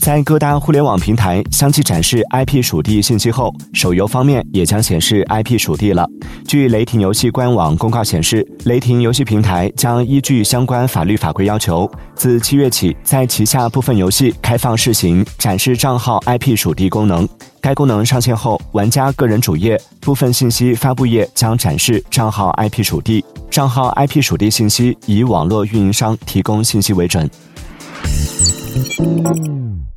在各大互联网平台相继展示 IP 属地信息后，手游方面也将显示 IP 属地了。据雷霆游戏官网公告显示，雷霆游戏平台将依据相关法律法规要求，自七月起在旗下部分游戏开放试行展示账号 IP 属地功能。该功能上线后，玩家个人主页部分信息发布页将展示账号 IP 属地，账号 IP 属地信息以网络运营商提供信息为准。Thank you.